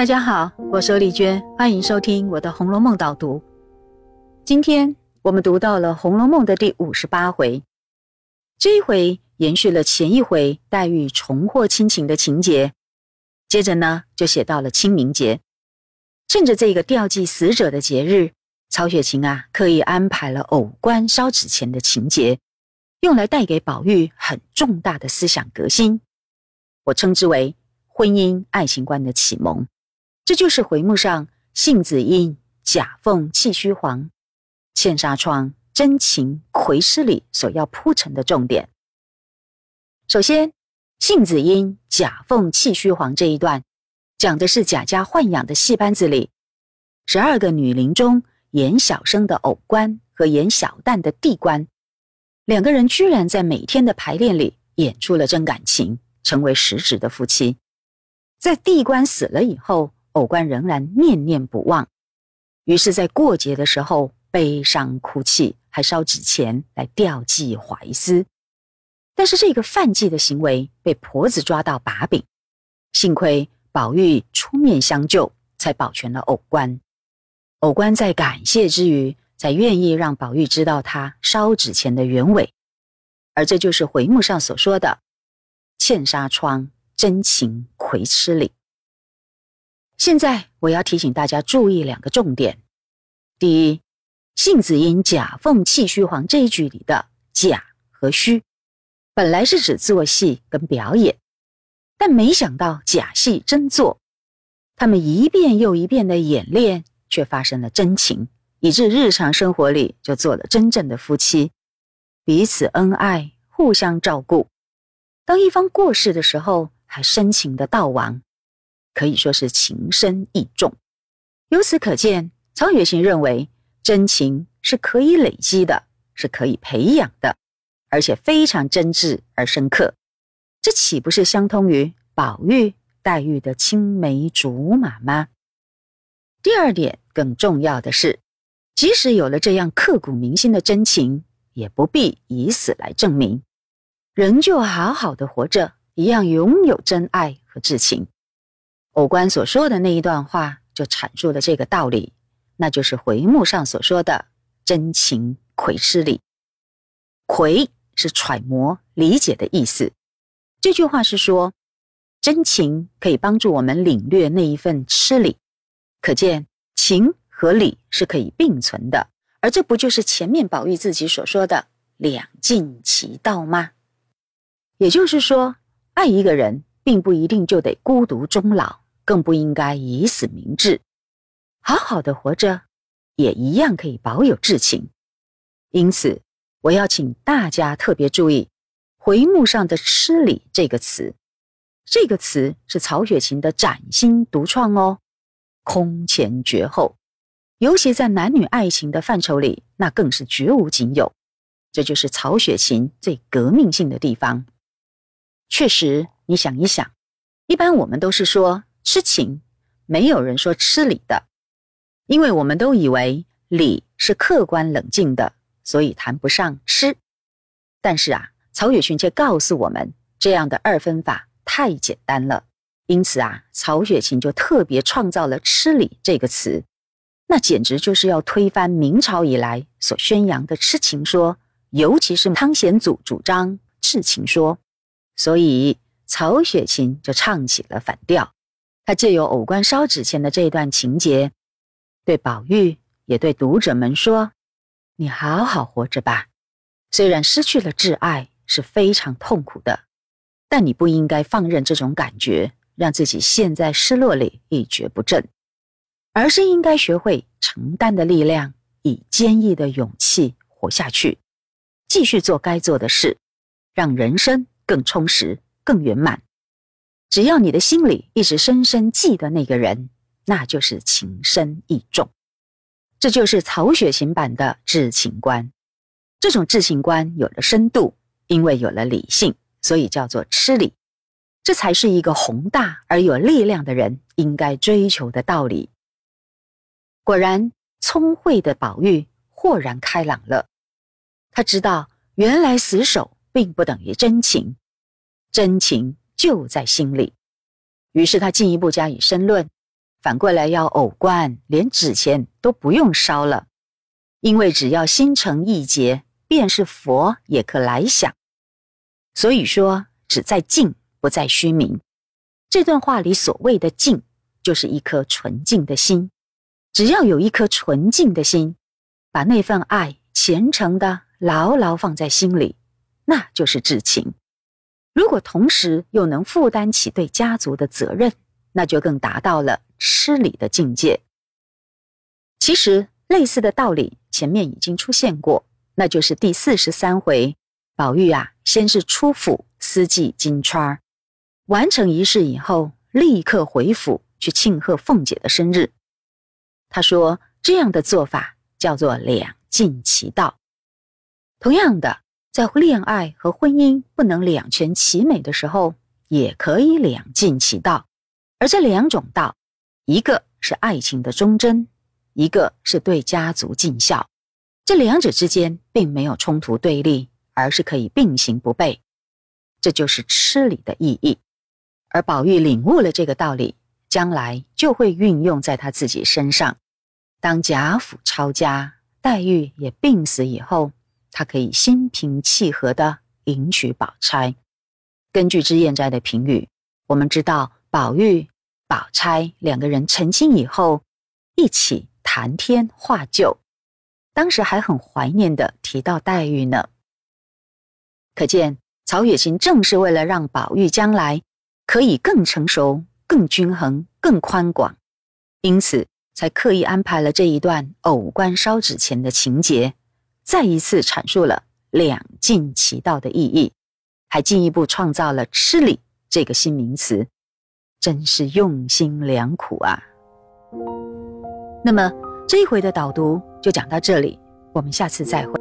大家好，我是丽娟，欢迎收听我的《红楼梦》导读。今天我们读到了《红楼梦》的第五十八回，这一回延续了前一回黛玉重获亲情的情节，接着呢就写到了清明节，趁着这个吊祭死者的节日，曹雪芹啊刻意安排了藕棺烧纸钱的情节，用来带给宝玉很重大的思想革新，我称之为婚姻爱情观的启蒙。这就是回目上“杏子阴，假凤气虚黄，茜纱窗，真情葵诗里所要铺陈的重点。首先，“杏子阴，假凤气虚黄”这一段，讲的是贾家豢养的戏班子里，十二个女伶中演小生的偶官和演小旦的地官，两个人居然在每天的排练里演出了真感情，成为实质的夫妻。在地官死了以后。偶官仍然念念不忘，于是，在过节的时候悲伤哭泣，还烧纸钱来吊祭怀思。但是，这个犯忌的行为被婆子抓到把柄，幸亏宝玉出面相救，才保全了偶官。偶官在感谢之余，才愿意让宝玉知道他烧纸钱的原委，而这就是回目上所说的“茜纱窗，真情葵痴里”。现在我要提醒大家注意两个重点：第一，杏子阴假凤气虚黄这一句里的“假”和“虚”，本来是指做戏跟表演，但没想到假戏真做，他们一遍又一遍的演练，却发生了真情，以致日常生活里就做了真正的夫妻，彼此恩爱，互相照顾。当一方过世的时候，还深情的悼亡。可以说是情深意重，由此可见，曹雪芹认为真情是可以累积的，是可以培养的，而且非常真挚而深刻。这岂不是相通于宝玉、黛玉的青梅竹马吗？第二点更重要的是，即使有了这样刻骨铭心的真情，也不必以死来证明，仍旧好好的活着，一样拥有真爱和至情。偶官所说的那一段话，就阐述了这个道理，那就是回目上所说的“真情窥诗理”。窥是揣摩、理解的意思。这句话是说，真情可以帮助我们领略那一份痴理，可见情和理是可以并存的。而这不就是前面宝玉自己所说的“两尽其道”吗？也就是说，爱一个人，并不一定就得孤独终老。更不应该以死明志，好好的活着，也一样可以保有至情。因此，我要请大家特别注意回目上的“失礼”这个词。这个词是曹雪芹的崭新独创哦，空前绝后，尤其在男女爱情的范畴里，那更是绝无仅有。这就是曹雪芹最革命性的地方。确实，你想一想，一般我们都是说。痴情，没有人说吃礼的，因为我们都以为礼是客观冷静的，所以谈不上吃。但是啊，曹雪芹却告诉我们，这样的二分法太简单了。因此啊，曹雪芹就特别创造了“吃礼”这个词，那简直就是要推翻明朝以来所宣扬的痴情说，尤其是汤显祖主张痴情说，所以曹雪芹就唱起了反调。他借由偶官烧纸钱的这一段情节，对宝玉也对读者们说：“你好好活着吧。虽然失去了挚爱是非常痛苦的，但你不应该放任这种感觉让自己陷在失落里一蹶不振，而是应该学会承担的力量，以坚毅的勇气活下去，继续做该做的事，让人生更充实、更圆满。”只要你的心里一直深深记得那个人，那就是情深意重。这就是曹雪芹版的至情观。这种至情观有了深度，因为有了理性，所以叫做痴理。这才是一个宏大而有力量的人应该追求的道理。果然，聪慧的宝玉豁然开朗了。他知道，原来死守并不等于真情，真情。就在心里，于是他进一步加以申论，反过来要偶观，连纸钱都不用烧了，因为只要心诚意结，便是佛也可来想。所以说，只在静，不在虚名。这段话里所谓的静，就是一颗纯净的心。只要有一颗纯净的心，把那份爱虔诚的牢牢放在心里，那就是至情。如果同时又能负担起对家族的责任，那就更达到了吃礼的境界。其实类似的道理前面已经出现过，那就是第四十三回，宝玉啊，先是出府司祭金钏儿，完成仪式以后，立刻回府去庆贺凤姐的生日。他说这样的做法叫做两尽其道。同样的，在恋爱和婚姻不能两全其美的时候，也可以两尽其道。而这两种道，一个是爱情的忠贞，一个是对家族尽孝，这两者之间并没有冲突对立，而是可以并行不悖。这就是吃礼的意义。而宝玉领悟了这个道理，将来就会运用在他自己身上。当贾府抄家，黛玉也病死以后，他可以心平气和地迎娶宝钗。根据脂砚斋的评语，我们知道。宝玉、宝钗两个人成亲以后，一起谈天话旧，当时还很怀念的提到黛玉呢。可见曹雪芹正是为了让宝玉将来可以更成熟、更均衡、更宽广，因此才刻意安排了这一段偶观烧纸钱的情节，再一次阐述了两尽其道的意义，还进一步创造了“吃礼”这个新名词。真是用心良苦啊！那么这一回的导读就讲到这里，我们下次再会。